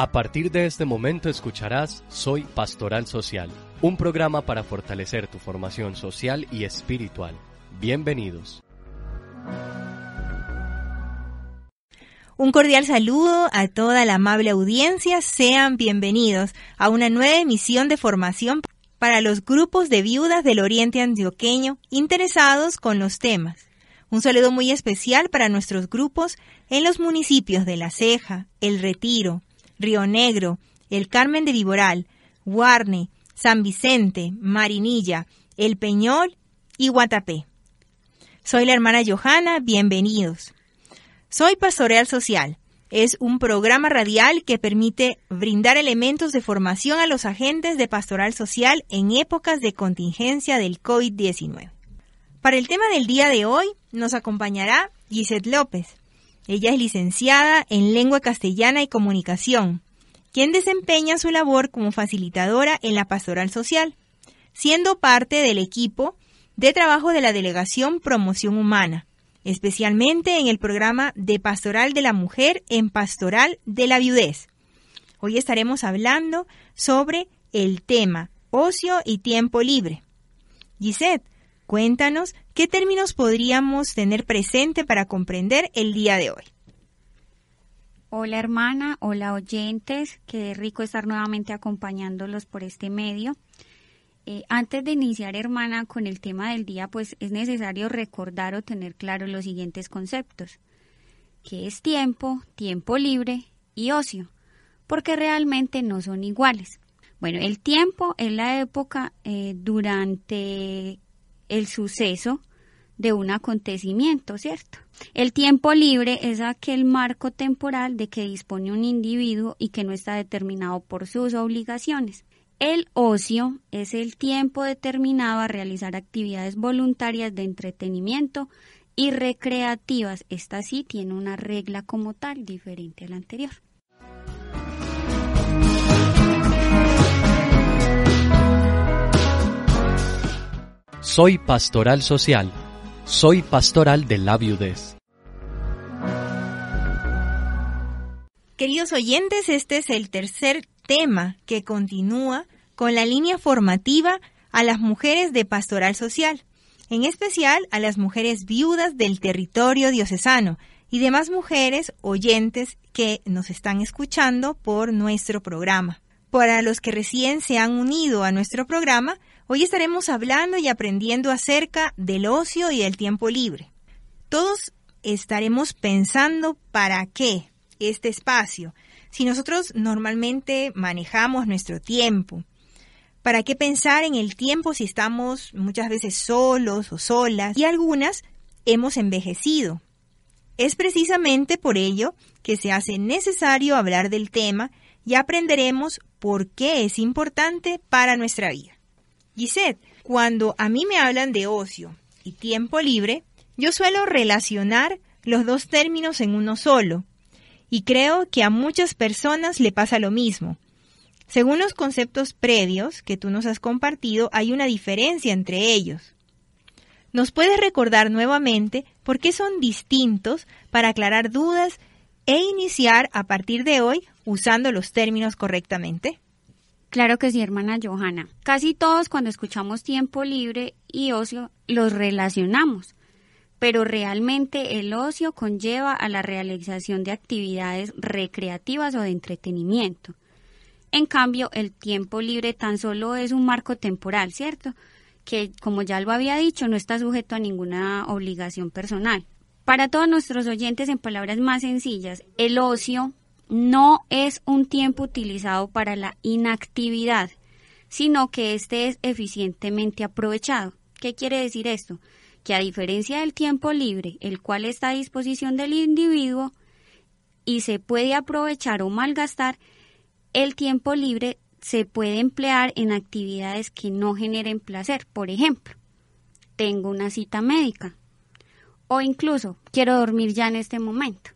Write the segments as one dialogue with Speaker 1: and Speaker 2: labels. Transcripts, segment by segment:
Speaker 1: A partir de este momento escucharás Soy Pastoral Social, un programa para fortalecer tu formación social y espiritual. Bienvenidos.
Speaker 2: Un cordial saludo a toda la amable audiencia. Sean bienvenidos a una nueva emisión de formación para los grupos de viudas del Oriente Antioqueño interesados con los temas. Un saludo muy especial para nuestros grupos en los municipios de La Ceja, El Retiro, Río Negro, El Carmen de Viboral, Guarne, San Vicente, Marinilla, El Peñol y Guatapé. Soy la hermana Johanna, bienvenidos. Soy Pastoral Social. Es un programa radial que permite brindar elementos de formación a los agentes de pastoral social en épocas de contingencia del COVID-19. Para el tema del día de hoy nos acompañará Gisette López, ella es licenciada en Lengua Castellana y Comunicación, quien desempeña su labor como facilitadora en la pastoral social, siendo parte del equipo de trabajo de la Delegación Promoción Humana, especialmente en el programa de Pastoral de la Mujer en Pastoral de la Viudez. Hoy estaremos hablando sobre el tema ocio y tiempo libre. Gisette, Cuéntanos qué términos podríamos tener presente para comprender el día de hoy.
Speaker 3: Hola hermana, hola oyentes, qué rico estar nuevamente acompañándolos por este medio. Eh, antes de iniciar, hermana, con el tema del día, pues es necesario recordar o tener claro los siguientes conceptos, que es tiempo, tiempo libre y ocio, porque realmente no son iguales. Bueno, el tiempo es la época eh, durante el suceso de un acontecimiento, ¿cierto? El tiempo libre es aquel marco temporal de que dispone un individuo y que no está determinado por sus obligaciones. El ocio es el tiempo determinado a realizar actividades voluntarias de entretenimiento y recreativas. Esta sí tiene una regla como tal diferente a la anterior.
Speaker 1: Soy pastoral social. Soy pastoral de la viudez.
Speaker 2: Queridos oyentes, este es el tercer tema que continúa con la línea formativa a las mujeres de pastoral social, en especial a las mujeres viudas del territorio diocesano y demás mujeres oyentes que nos están escuchando por nuestro programa. Para los que recién se han unido a nuestro programa, Hoy estaremos hablando y aprendiendo acerca del ocio y el tiempo libre. Todos estaremos pensando para qué este espacio. Si nosotros normalmente manejamos nuestro tiempo, ¿para qué pensar en el tiempo si estamos muchas veces solos o solas? Y algunas hemos envejecido. Es precisamente por ello que se hace necesario hablar del tema y aprenderemos por qué es importante para nuestra vida. Gisette, cuando a mí me hablan de ocio y tiempo libre, yo suelo relacionar los dos términos en uno solo, y creo que a muchas personas le pasa lo mismo. Según los conceptos previos que tú nos has compartido, hay una diferencia entre ellos. ¿Nos puedes recordar nuevamente por qué son distintos para aclarar dudas e iniciar a partir de hoy usando los términos correctamente?
Speaker 3: Claro que sí, hermana Johanna. Casi todos cuando escuchamos tiempo libre y ocio los relacionamos, pero realmente el ocio conlleva a la realización de actividades recreativas o de entretenimiento. En cambio, el tiempo libre tan solo es un marco temporal, ¿cierto? Que, como ya lo había dicho, no está sujeto a ninguna obligación personal. Para todos nuestros oyentes, en palabras más sencillas, el ocio no es un tiempo utilizado para la inactividad, sino que éste es eficientemente aprovechado. ¿Qué quiere decir esto? Que a diferencia del tiempo libre, el cual está a disposición del individuo y se puede aprovechar o malgastar, el tiempo libre se puede emplear en actividades que no generen placer. Por ejemplo, tengo una cita médica o incluso quiero dormir ya en este momento.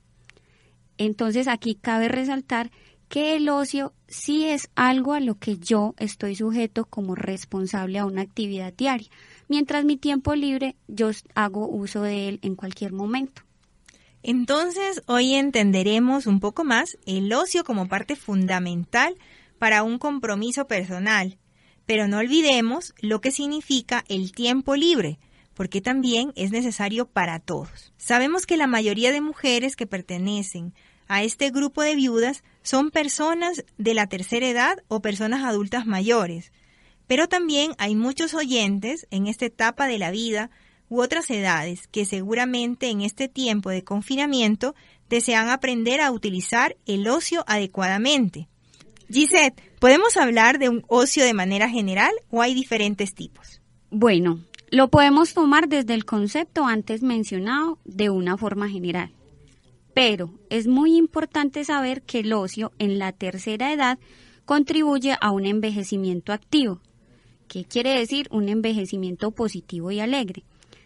Speaker 3: Entonces aquí cabe resaltar que el ocio sí es algo a lo que yo estoy sujeto como responsable a una actividad diaria, mientras mi tiempo libre yo hago uso de él en cualquier momento.
Speaker 2: Entonces, hoy entenderemos un poco más el ocio como parte fundamental para un compromiso personal, pero no olvidemos lo que significa el tiempo libre, porque también es necesario para todos. Sabemos que la mayoría de mujeres que pertenecen a este grupo de viudas son personas de la tercera edad o personas adultas mayores, pero también hay muchos oyentes en esta etapa de la vida u otras edades que seguramente en este tiempo de confinamiento desean aprender a utilizar el ocio adecuadamente. Gisette, ¿podemos hablar de un ocio de manera general o hay diferentes tipos?
Speaker 3: Bueno, lo podemos tomar desde el concepto antes mencionado de una forma general. Pero es muy importante saber que el ocio en la tercera edad contribuye a un envejecimiento activo. ¿Qué quiere decir un envejecimiento positivo y alegre?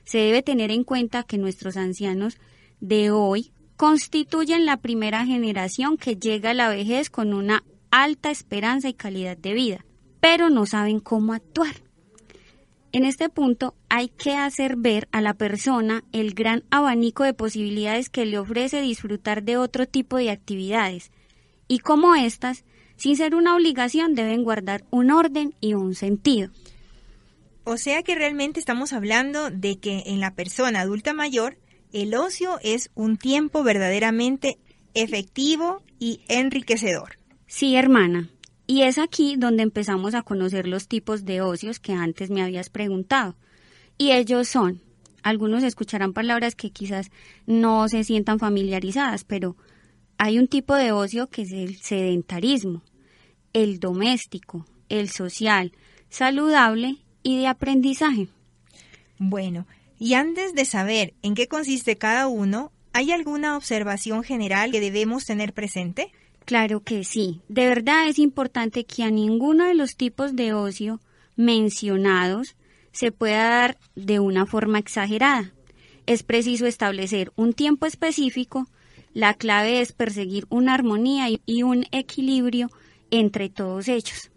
Speaker 3: se debe tener en cuenta que nuestros ancianos de hoy constituyen la primera generación que llega a la vejez con una alta esperanza y calidad de vida, pero no saben cómo actuar. En este punto hay que hacer ver a la persona el gran abanico de posibilidades que le ofrece disfrutar de otro tipo de actividades y cómo éstas, sin ser una obligación, deben guardar un orden y un sentido.
Speaker 2: O sea que realmente estamos hablando de que en la persona adulta mayor el ocio es un tiempo verdaderamente efectivo y enriquecedor.
Speaker 3: Sí, hermana. Y es aquí donde empezamos a conocer los tipos de ocios que antes me habías preguntado. Y ellos son, algunos escucharán palabras que quizás no se sientan familiarizadas, pero hay un tipo de ocio que es el sedentarismo, el doméstico, el social, saludable y de aprendizaje.
Speaker 2: Bueno, y antes de saber en qué consiste cada uno, ¿hay alguna observación general que debemos tener presente?
Speaker 3: Claro que sí. De verdad es importante que a ninguno de los tipos de ocio mencionados se pueda dar de una forma exagerada. Es preciso establecer un tiempo específico. La clave es perseguir una armonía y un equilibrio entre todos ellos.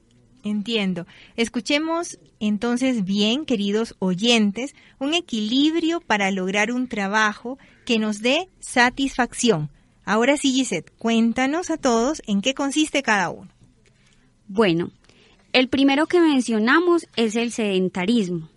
Speaker 2: Entiendo. Escuchemos entonces bien, queridos oyentes, un equilibrio para lograr un trabajo que nos dé satisfacción. Ahora sí, Gisette, cuéntanos a todos en qué consiste cada uno.
Speaker 3: Bueno, el primero que mencionamos es el sedentarismo.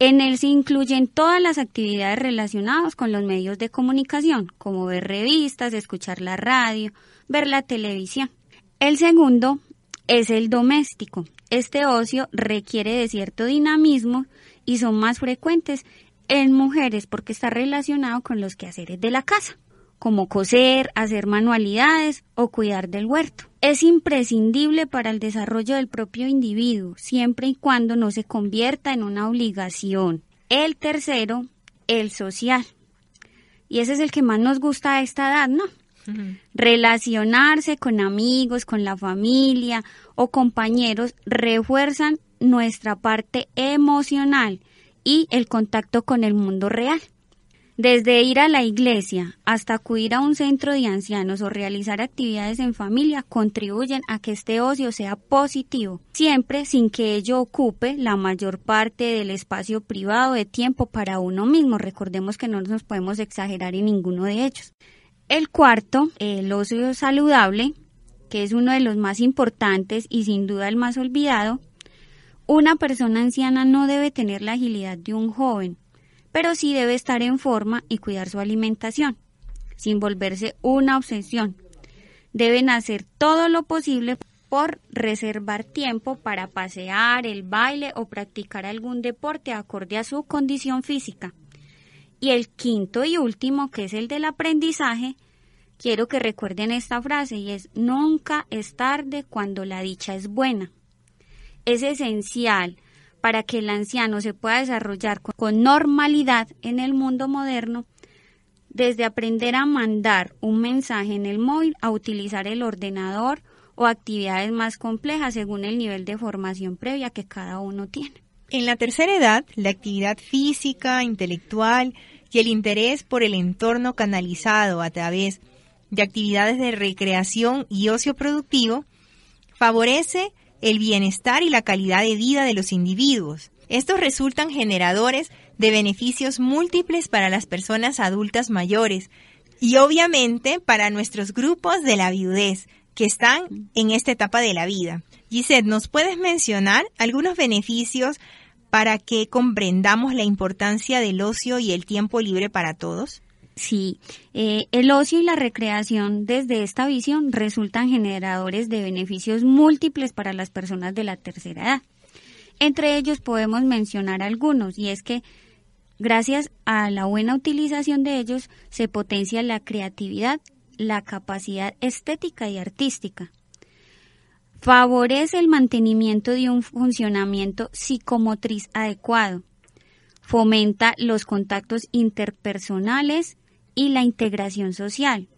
Speaker 3: En él se incluyen todas las actividades relacionadas con los medios de comunicación, como ver revistas, escuchar la radio, ver la televisión. El segundo es el doméstico. Este ocio requiere de cierto dinamismo y son más frecuentes en mujeres porque está relacionado con los quehaceres de la casa, como coser, hacer manualidades o cuidar del huerto. Es imprescindible para el desarrollo del propio individuo, siempre y cuando no se convierta en una obligación. El tercero, el social. Y ese es el que más nos gusta a esta edad, ¿no? Relacionarse con amigos, con la familia o compañeros refuerzan nuestra parte emocional y el contacto con el mundo real. Desde ir a la iglesia hasta acudir a un centro de ancianos o realizar actividades en familia contribuyen a que este ocio sea positivo, siempre sin que ello ocupe la mayor parte del espacio privado de tiempo para uno mismo. Recordemos que no nos podemos exagerar en ninguno de ellos. El cuarto, el ocio saludable, que es uno de los más importantes y sin duda el más olvidado. Una persona anciana no debe tener la agilidad de un joven, pero sí debe estar en forma y cuidar su alimentación, sin volverse una obsesión. Deben hacer todo lo posible por reservar tiempo para pasear, el baile o practicar algún deporte acorde a su condición física. Y el quinto y último, que es el del aprendizaje, quiero que recuerden esta frase y es nunca es tarde cuando la dicha es buena. Es esencial para que el anciano se pueda desarrollar con normalidad en el mundo moderno, desde aprender a mandar un mensaje en el móvil a utilizar el ordenador o actividades más complejas según el nivel de formación previa que cada uno tiene.
Speaker 2: En la tercera edad, la actividad física, intelectual y el interés por el entorno canalizado a través de actividades de recreación y ocio productivo favorece el bienestar y la calidad de vida de los individuos. Estos resultan generadores de beneficios múltiples para las personas adultas mayores, Y obviamente para nuestros grupos de la viudez que están en esta etapa de la vida. Gisette, ¿nos puedes mencionar algunos beneficios para que comprendamos la importancia del ocio y el tiempo libre para todos?
Speaker 3: Sí, eh, el ocio y la recreación desde esta visión resultan generadores de beneficios múltiples para las personas de la tercera edad. Entre ellos podemos mencionar algunos, y es que gracias a la buena utilización de ellos se potencia la creatividad, la capacidad estética y artística. Favorece el mantenimiento de un funcionamiento psicomotriz adecuado. Fomenta los contactos interpersonales y la integración social.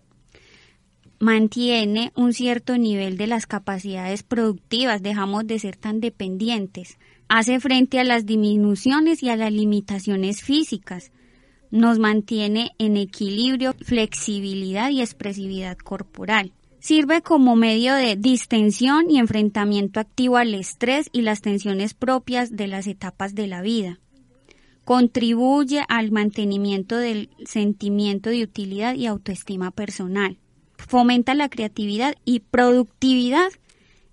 Speaker 3: Mantiene un cierto nivel de las capacidades productivas, dejamos de ser tan dependientes. Hace frente a las disminuciones y a las limitaciones físicas. Nos mantiene en equilibrio, flexibilidad y expresividad corporal. Sirve como medio de distensión y enfrentamiento activo al estrés y las tensiones propias de las etapas de la vida contribuye al mantenimiento del sentimiento de utilidad y autoestima personal, fomenta la creatividad y productividad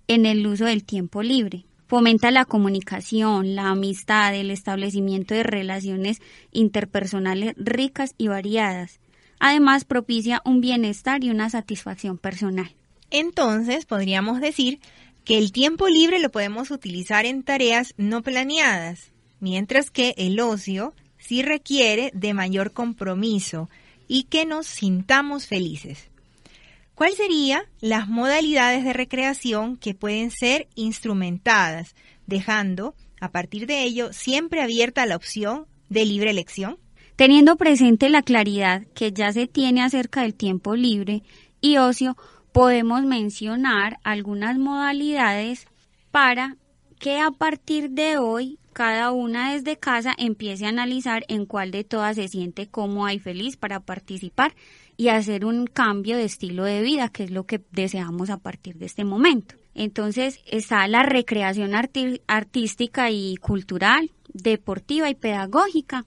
Speaker 3: en el uso del tiempo libre, fomenta la comunicación, la amistad, el establecimiento de relaciones interpersonales ricas y variadas. Además, propicia un bienestar y una satisfacción personal.
Speaker 2: Entonces, podríamos decir que el tiempo libre lo podemos utilizar en tareas no planeadas, mientras que el ocio sí requiere de mayor compromiso y que nos sintamos felices. ¿Cuáles serían las modalidades de recreación que pueden ser instrumentadas, dejando, a partir de ello, siempre abierta la opción de libre elección?
Speaker 3: Teniendo presente la claridad que ya se tiene acerca del tiempo libre y ocio, podemos mencionar algunas modalidades para que a partir de hoy cada una desde casa empiece a analizar en cuál de todas se siente cómoda y feliz para participar y hacer un cambio de estilo de vida, que es lo que deseamos a partir de este momento. Entonces está la recreación artística y cultural, deportiva y pedagógica.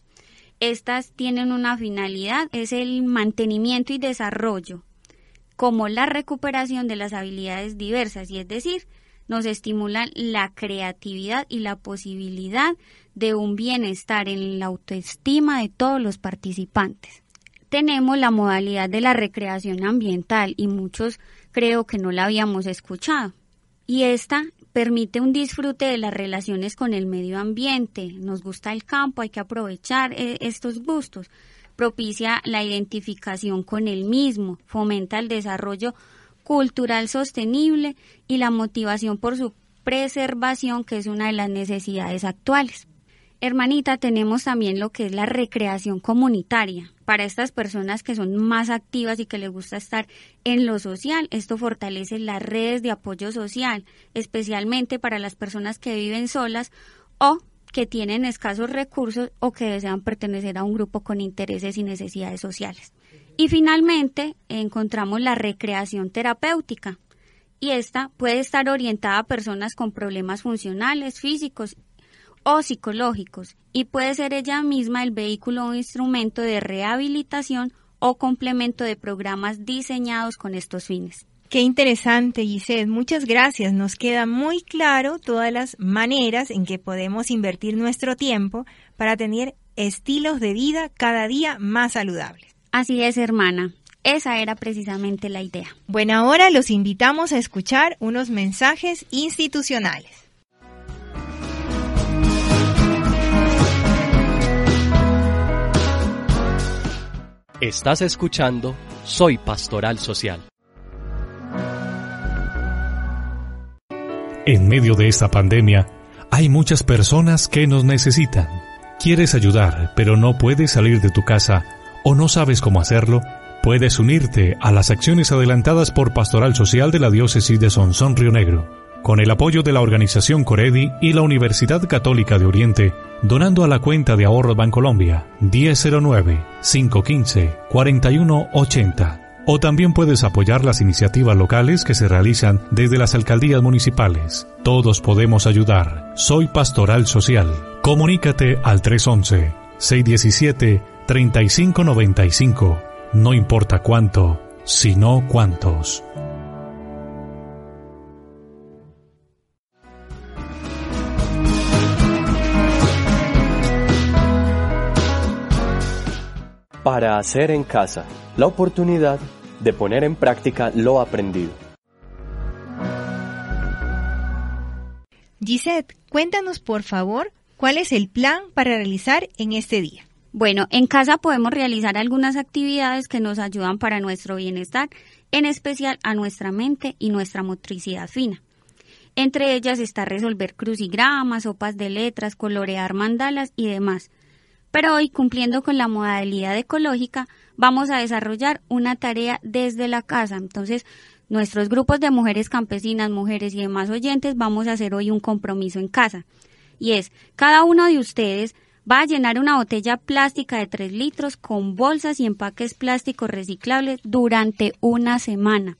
Speaker 3: Estas tienen una finalidad, es el mantenimiento y desarrollo, como la recuperación de las habilidades diversas, y es decir, nos estimulan la creatividad y la posibilidad de un bienestar en la autoestima de todos los participantes. Tenemos la modalidad de la recreación ambiental y muchos creo que no la habíamos escuchado. Y esta permite un disfrute de las relaciones con el medio ambiente. Nos gusta el campo, hay que aprovechar eh, estos gustos. Propicia la identificación con el mismo, fomenta el desarrollo cultural sostenible y la motivación por su preservación, que es una de las necesidades actuales. Hermanita, tenemos también lo que es la recreación comunitaria. Para estas personas que son más activas y que les gusta estar en lo social, esto fortalece las redes de apoyo social, especialmente para las personas que viven solas o que tienen escasos recursos o que desean pertenecer a un grupo con intereses y necesidades sociales. Y finalmente encontramos la recreación terapéutica. Y esta puede estar orientada a personas con problemas funcionales, físicos o psicológicos y puede ser ella misma el vehículo o instrumento de rehabilitación o complemento de programas diseñados con estos fines.
Speaker 2: Qué interesante, Giselle. Muchas gracias. Nos queda muy claro todas las maneras en que podemos invertir nuestro tiempo para tener estilos de vida cada día más saludables.
Speaker 3: Así es, hermana. Esa era precisamente la idea.
Speaker 2: Bueno, ahora los invitamos a escuchar unos mensajes institucionales.
Speaker 1: Estás escuchando Soy Pastoral Social.
Speaker 4: En medio de esta pandemia, hay muchas personas que nos necesitan. Quieres ayudar, pero no puedes salir de tu casa o no sabes cómo hacerlo, puedes unirte a las acciones adelantadas por Pastoral Social de la Diócesis de Sonsón Río Negro, con el apoyo de la organización Coredi y la Universidad Católica de Oriente, donando a la cuenta de ahorro Bancolombia 1009-515-4180. O también puedes apoyar las iniciativas locales que se realizan desde las alcaldías municipales. Todos podemos ayudar. Soy Pastoral Social. Comunícate al 311 617 3595 no importa cuánto, sino cuántos.
Speaker 1: Para hacer en casa, la oportunidad de poner en práctica lo aprendido.
Speaker 2: Gisette, cuéntanos por favor cuál es el plan para realizar en este día.
Speaker 3: Bueno, en casa podemos realizar algunas actividades que nos ayudan para nuestro bienestar, en especial a nuestra mente y nuestra motricidad fina. Entre ellas está resolver crucigramas, sopas de letras, colorear mandalas y demás. Pero hoy, cumpliendo con la modalidad ecológica, vamos a desarrollar una tarea desde la casa. Entonces, nuestros grupos de mujeres campesinas, mujeres y demás oyentes, vamos a hacer hoy un compromiso en casa. Y es, cada uno de ustedes va a llenar una botella plástica de 3 litros con bolsas y empaques plásticos reciclables durante una semana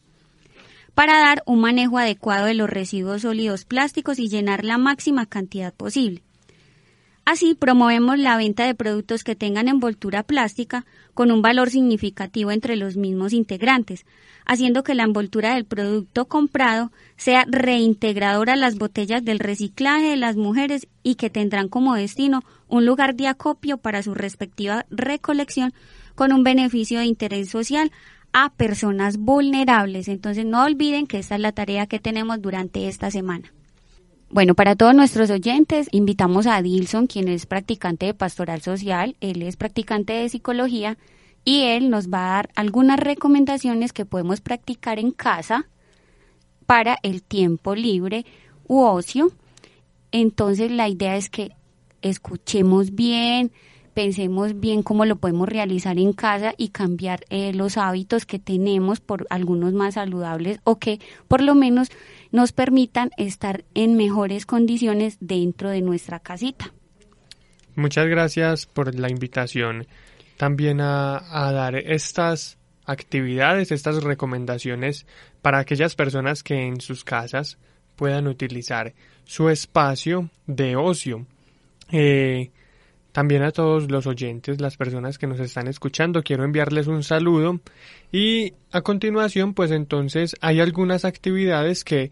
Speaker 3: para dar un manejo adecuado de los residuos sólidos plásticos y llenar la máxima cantidad posible. Así promovemos la venta de productos que tengan envoltura plástica con un valor significativo entre los mismos integrantes, haciendo que la envoltura del producto comprado sea reintegradora a las botellas del reciclaje de las mujeres y que tendrán como destino un lugar de acopio para su respectiva recolección con un beneficio de interés social a personas vulnerables. Entonces no olviden que esta es la tarea que tenemos durante esta semana. Bueno, para todos nuestros oyentes, invitamos a Dilson, quien es practicante de pastoral social, él es practicante de psicología y él nos va a dar algunas recomendaciones que podemos practicar en casa para el tiempo libre u ocio. Entonces la idea es que escuchemos bien, pensemos bien cómo lo podemos realizar en casa y cambiar eh, los hábitos que tenemos por algunos más saludables o que por lo menos nos permitan estar en mejores condiciones dentro de nuestra casita.
Speaker 5: Muchas gracias por la invitación también a, a dar estas actividades, estas recomendaciones para aquellas personas que en sus casas puedan utilizar su espacio de ocio. Eh, también a todos los oyentes, las personas que nos están escuchando, quiero enviarles un saludo. Y a continuación pues entonces hay algunas actividades que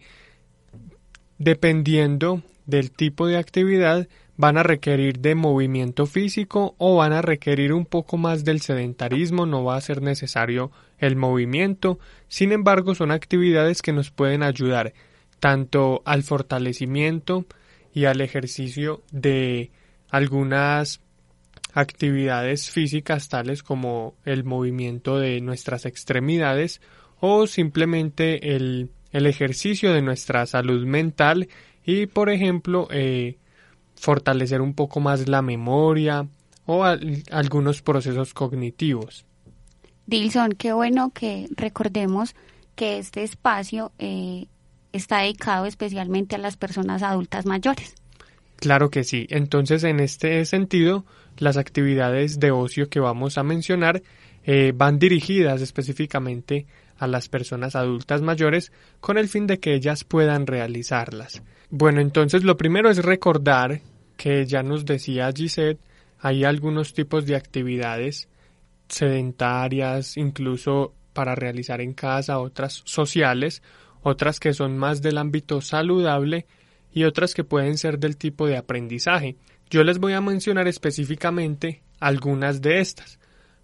Speaker 5: dependiendo del tipo de actividad van a requerir de movimiento físico o van a requerir un poco más del sedentarismo, no va a ser necesario el movimiento, sin embargo son actividades que nos pueden ayudar tanto al fortalecimiento y al ejercicio de algunas actividades físicas tales como el movimiento de nuestras extremidades o simplemente el, ejercicio de nuestra salud mental y por ejemplo eh, fortalecer un poco más la memoria o algunos procesos cognitivos.
Speaker 3: Dilson, qué bueno que recordemos que este espacio eh, está dedicado especialmente a las personas adultas mayores.
Speaker 5: Claro que sí. Entonces, en este sentido, las actividades de ocio que vamos a mencionar eh, van dirigidas específicamente a las personas adultas mayores con el fin de que ellas puedan realizarlas. Bueno, entonces lo primero es recordar que ya nos decía Gisette, hay algunos tipos de actividades sedentarias, incluso para realizar en casa, otras sociales, otras que son más del ámbito saludable y otras que pueden ser del tipo de aprendizaje. Yo les voy a mencionar específicamente algunas de estas.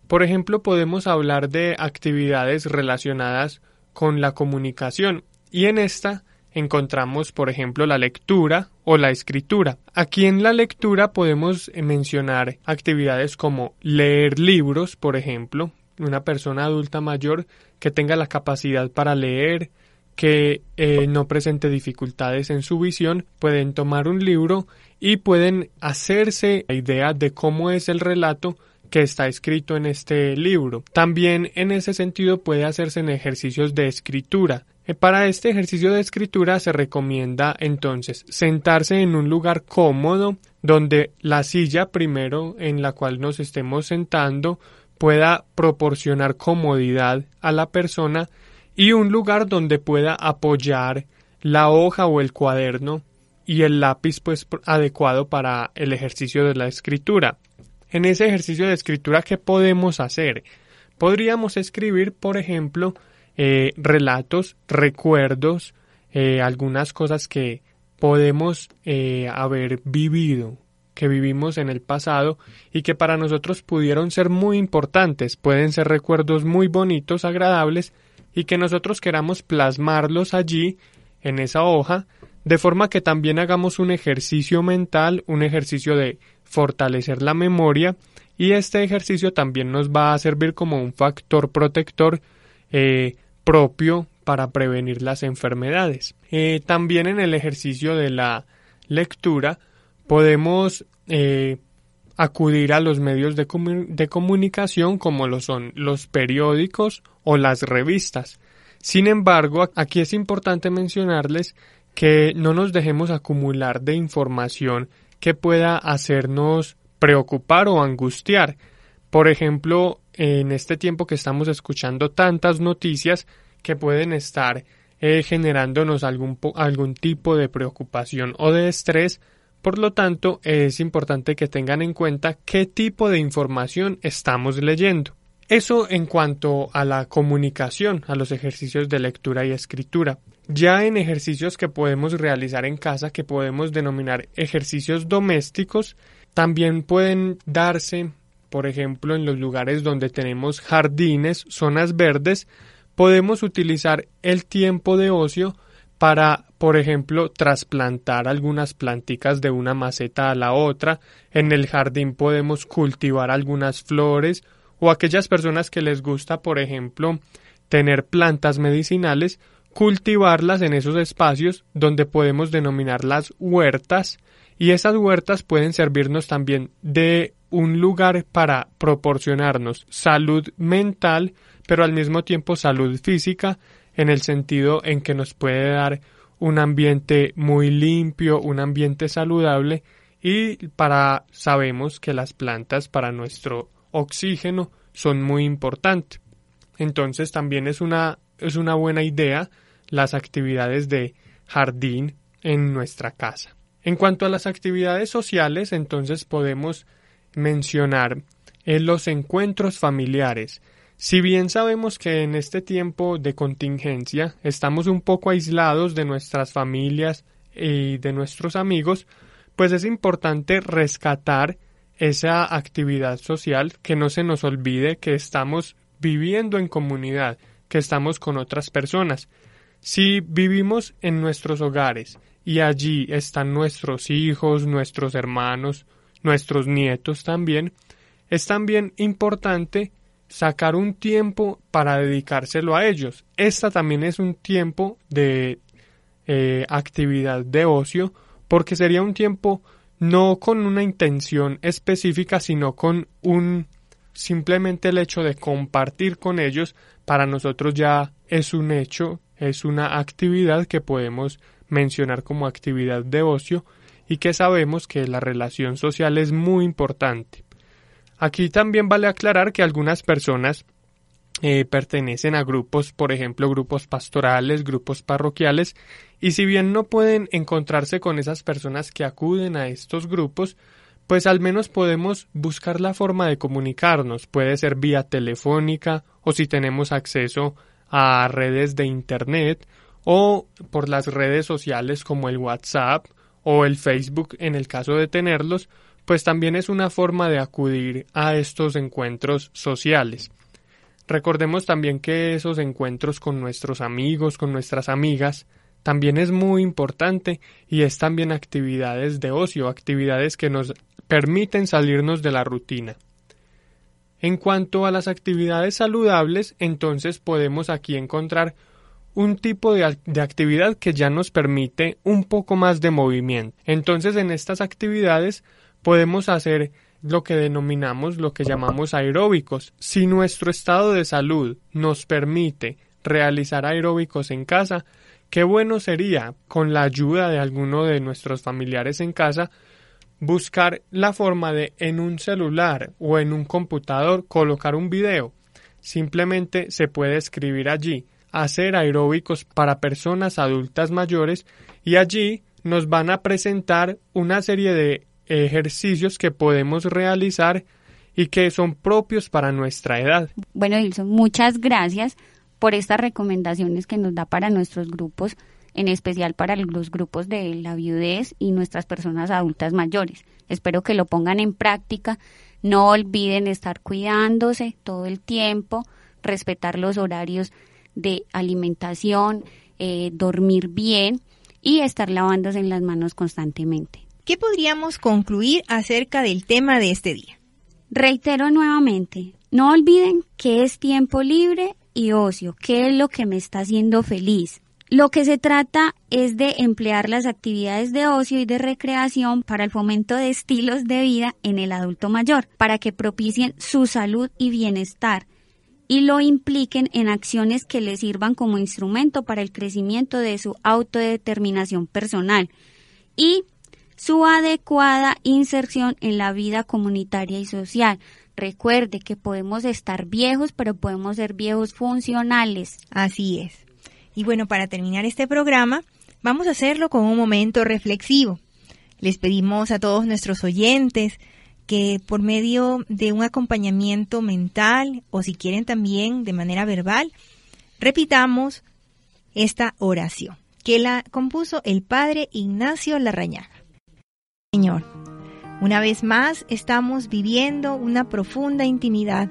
Speaker 5: Por ejemplo, podemos hablar de actividades relacionadas con la comunicación y en esta encontramos, por ejemplo, la lectura o la escritura. Aquí en la lectura podemos mencionar actividades como leer libros, por ejemplo, una persona adulta mayor que tenga la capacidad para leer, que eh, no presente dificultades en su visión, pueden tomar un libro y pueden hacerse la idea de cómo es el relato que está escrito en este libro. También en ese sentido puede hacerse en ejercicios de escritura. Eh, para este ejercicio de escritura se recomienda entonces sentarse en un lugar cómodo donde la silla primero en la cual nos estemos sentando pueda proporcionar comodidad a la persona y un lugar donde pueda apoyar la hoja o el cuaderno y el lápiz pues adecuado para el ejercicio de la escritura. En ese ejercicio de escritura ¿qué podemos hacer? Podríamos escribir, por ejemplo, eh, relatos, recuerdos, eh, algunas cosas que podemos eh, haber vivido, que vivimos en el pasado y que para nosotros pudieron ser muy importantes, pueden ser recuerdos muy bonitos, agradables, y que nosotros queramos plasmarlos allí, en esa hoja, de forma que también hagamos un ejercicio mental, un ejercicio de fortalecer la memoria, y este ejercicio también nos va a servir como un factor protector eh, propio para prevenir las enfermedades. Eh, también en el ejercicio de la lectura podemos eh, acudir a los medios de, comunicación como lo son los periódicos o las revistas. Sin embargo, aquí es importante mencionarles que no nos dejemos acumular de información que pueda hacernos preocupar o angustiar. Por ejemplo, en este tiempo que estamos escuchando tantas noticias que pueden estar eh, generándonos algún, algún tipo de preocupación o de estrés, por lo tanto, es importante que tengan en cuenta qué tipo de información estamos leyendo. Eso en cuanto a la comunicación, a los ejercicios de lectura y escritura. Ya en ejercicios que podemos realizar en casa, que podemos denominar ejercicios domésticos, también pueden darse, por ejemplo, en los lugares donde tenemos jardines, zonas verdes, podemos utilizar el tiempo de ocio para, por ejemplo, trasplantar algunas planticas de una maceta a la otra. En el jardín podemos cultivar algunas flores o aquellas personas que les gusta, por ejemplo, tener plantas medicinales, cultivarlas en esos espacios donde podemos denominarlas huertas y esas huertas pueden servirnos también de un lugar para proporcionarnos salud mental, pero al mismo tiempo salud física, en el sentido en que nos puede dar un ambiente muy limpio, un ambiente saludable y para sabemos que las plantas para nuestro oxígeno son muy importantes. Entonces también es una es una buena idea las actividades de jardín en nuestra casa. En cuanto a las actividades sociales, entonces podemos mencionar en los encuentros familiares, si bien sabemos que en este tiempo de contingencia estamos un poco aislados de nuestras familias y de nuestros amigos, pues es importante rescatar esa actividad social, que no se nos olvide que estamos viviendo en comunidad, que estamos con otras personas. Si vivimos en nuestros hogares y allí están nuestros hijos, nuestros hermanos, nuestros nietos también, es también importante sacar un tiempo para dedicárselo a ellos. Esta también es un tiempo de eh, actividad de ocio porque sería un tiempo no con una intención específica sino con un simplemente el hecho de compartir con ellos para nosotros ya es un hecho, es una actividad que podemos mencionar como actividad de ocio y que sabemos que la relación social es muy importante. Aquí también vale aclarar que algunas personas eh, pertenecen a grupos, por ejemplo, grupos pastorales, grupos parroquiales, y si bien no pueden encontrarse con esas personas que acuden a estos grupos, pues al menos podemos buscar la forma de comunicarnos, puede ser vía telefónica o si tenemos acceso a redes de Internet o por las redes sociales como el WhatsApp o el Facebook en el caso de tenerlos, pues también es una forma de acudir a estos encuentros sociales. Recordemos también que esos encuentros con nuestros amigos, con nuestras amigas, también es muy importante y es también actividades de ocio, actividades que nos permiten salirnos de la rutina. En cuanto a las actividades saludables, entonces podemos aquí encontrar un tipo de, de, actividad que ya nos permite un poco más de movimiento. Entonces en estas actividades podemos hacer lo que denominamos, lo que llamamos aeróbicos. Si nuestro estado de salud nos permite realizar aeróbicos en casa, qué bueno sería, con la ayuda de alguno de nuestros familiares en casa, buscar la forma de en un celular o en un computador colocar un video. Simplemente se puede escribir allí hacer aeróbicos para personas adultas mayores y allí nos van a presentar una serie de ejercicios que podemos realizar y que son propios para nuestra edad.
Speaker 3: Bueno, Wilson, muchas gracias por estas recomendaciones que nos da para nuestros grupos, en especial para los grupos de la viudez y nuestras personas adultas mayores. Espero que lo pongan en práctica. No olviden estar cuidándose todo el tiempo, respetar los horarios de alimentación, eh, dormir bien y estar lavándose en las manos constantemente.
Speaker 2: ¿Qué podríamos concluir acerca del tema de este día?
Speaker 3: Reitero nuevamente, no olviden que es tiempo libre y ocio, qué es lo que me está haciendo feliz. Lo que se trata es de emplear las actividades de ocio y de recreación para el fomento de estilos de vida en el adulto mayor, para que propicien su salud y bienestar y lo impliquen en acciones que le sirvan como instrumento para el crecimiento de su autodeterminación personal y su adecuada inserción en la vida comunitaria y social. Recuerde que podemos estar viejos, pero podemos ser viejos funcionales.
Speaker 2: Así es. Y bueno, para terminar este programa, vamos a hacerlo con un momento reflexivo. Les pedimos a todos nuestros oyentes que por medio de un acompañamiento mental o si quieren también de manera verbal, repitamos esta oración que la compuso el padre Ignacio Larrañaga. Señor, una vez más estamos viviendo una profunda intimidad.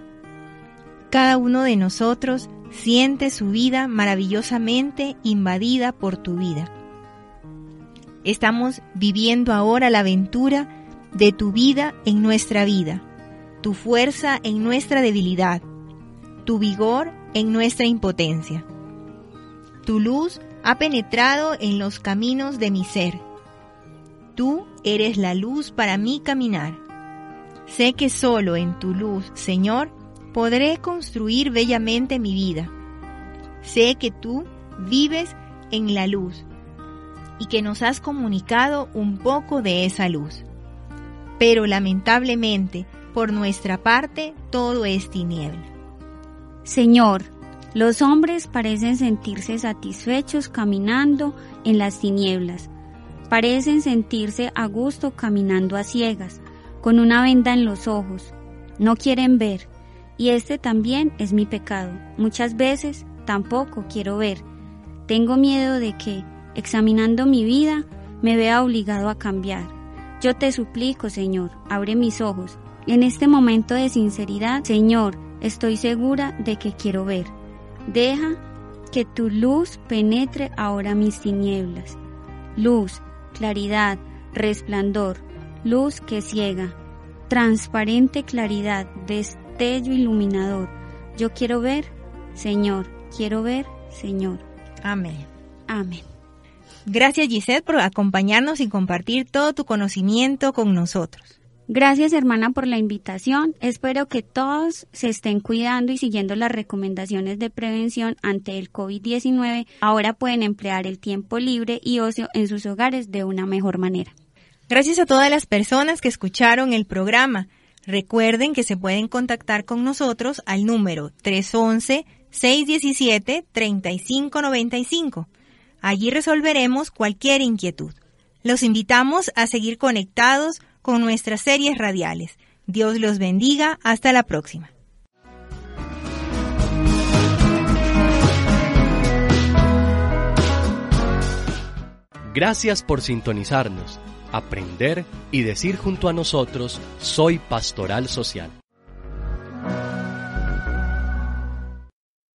Speaker 2: Cada uno de nosotros siente su vida maravillosamente invadida por tu vida. Estamos viviendo ahora la aventura de tu vida en nuestra vida, tu fuerza en nuestra debilidad, tu vigor en nuestra impotencia. Tu luz ha penetrado en los caminos de mi ser Tú eres la luz para mi caminar. Sé que solo en tu luz, Señor, podré construir bellamente mi vida. Sé que tú vives en la luz y que nos has comunicado un poco de esa luz. Pero lamentablemente, por nuestra parte, todo es tiniebla.
Speaker 3: Señor, los hombres parecen sentirse satisfechos caminando en las tinieblas Parecen sentirse a gusto caminando a ciegas, con una venda en los ojos. No quieren ver, y este también es mi pecado. Muchas veces tampoco quiero ver. Tengo miedo de que, examinando mi vida, me vea obligado a cambiar. Yo te suplico, Señor, abre mis ojos. En este momento de sinceridad, Señor, estoy segura de que quiero ver. Deja que tu luz penetre ahora mis tinieblas. Luz, claridad, resplandor, luz que ciega, transparente claridad, destello iluminador. Yo quiero ver, Señor, quiero ver, Señor.
Speaker 2: Amén.
Speaker 3: Amén.
Speaker 2: Gracias Gisette por acompañarnos y compartir todo tu conocimiento con nosotros.
Speaker 3: Gracias hermana por la invitación. Espero que todos se estén cuidando y siguiendo las recomendaciones de prevención ante el COVID-19. Ahora pueden emplear el tiempo libre y ocio en sus hogares de una mejor manera.
Speaker 2: Gracias a todas las personas que escucharon el programa. Recuerden que se pueden contactar con nosotros al número 311-617-3595. Allí resolveremos cualquier inquietud. Los invitamos a seguir conectados con nuestras series radiales. Dios los bendiga. Hasta la próxima.
Speaker 1: Gracias por sintonizarnos, aprender y decir junto a nosotros, soy Pastoral Social.